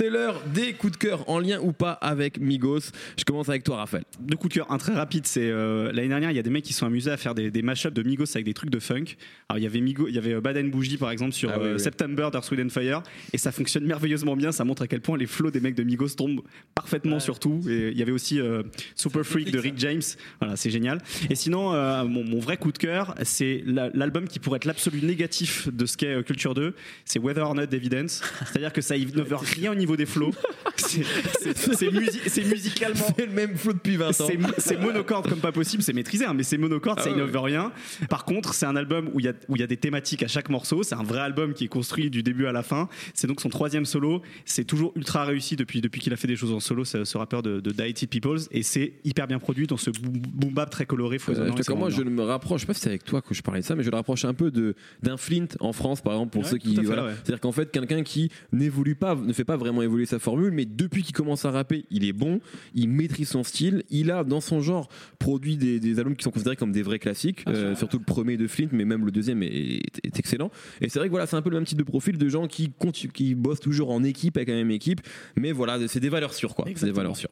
c'est l'heure des coups de cœur en lien ou pas avec Migos. Je commence avec toi, Raphaël. Deux coups de cœur, un très rapide. C'est euh, l'année dernière, il y a des mecs qui sont amusés à faire des, des mashups de Migos avec des trucs de funk. Alors il y avait Migos, il y avait euh, Bad and Bougie par exemple sur Ah oui, euh, oui. September d'Earth, and Fire, et ça fonctionne merveilleusement bien. Ça montre à quel point les flows des mecs de Migos tombent parfaitement sur tout. Et il y avait aussi euh, Super Freak de Rick James. Voilà, c'est génial. Et sinon, mon, mon vrai coup de cœur, c'est la- l'album qui pourrait être l'absolu négatif de ce qu'est Culture 2. C'est Whether or Not Evidence. C'est-à-dire que ça innove rien au niveau des flows. C'est- C'est c'est musi- c'est musicalement. C'est le même flow depuis 20 ans. C'est monocorde comme pas possible, c'est maîtrisé, hein, mais c'est monocorde, Ah ça ouais, innove rien. Par contre, c'est un album où il y, a, où y a des thématiques à chaque morceau. C'est un vrai album qui est construit du début à la fin. C'est donc son troisième solo. C'est toujours ultra réussi depuis, depuis qu'il a fait des choses en solo, ce, ce rappeur de, de Peoples. Et c'est hyper bien produit dans ce boom, boom bap très coloré, Euh, foisonnant. moi, je me rapproche, je sais pas si c'est avec toi que je parlais de ça, mais je le rapproche un peu d'un Flint en France, par exemple, pour Ouais, ceux qui. voilà. ouais. C'est-à-dire qu'en fait, quelqu'un qui n'évolue pas, ne fait pas vraiment évoluer sa formule, mais depuis qu'il commence à rapper, il est bon, il maîtrise son style, il a dans son genre produit des, des albums qui sont considérés comme des vrais classiques, euh, surtout le premier de Flint, mais même le deuxième est, est- est excellent. Et c'est vrai que voilà, c'est un peu le même type de profil de gens qui, qui bossent toujours en équipe avec la même équipe, mais voilà, c'est des valeurs sûres, quoi. C'est des valeurs sûres.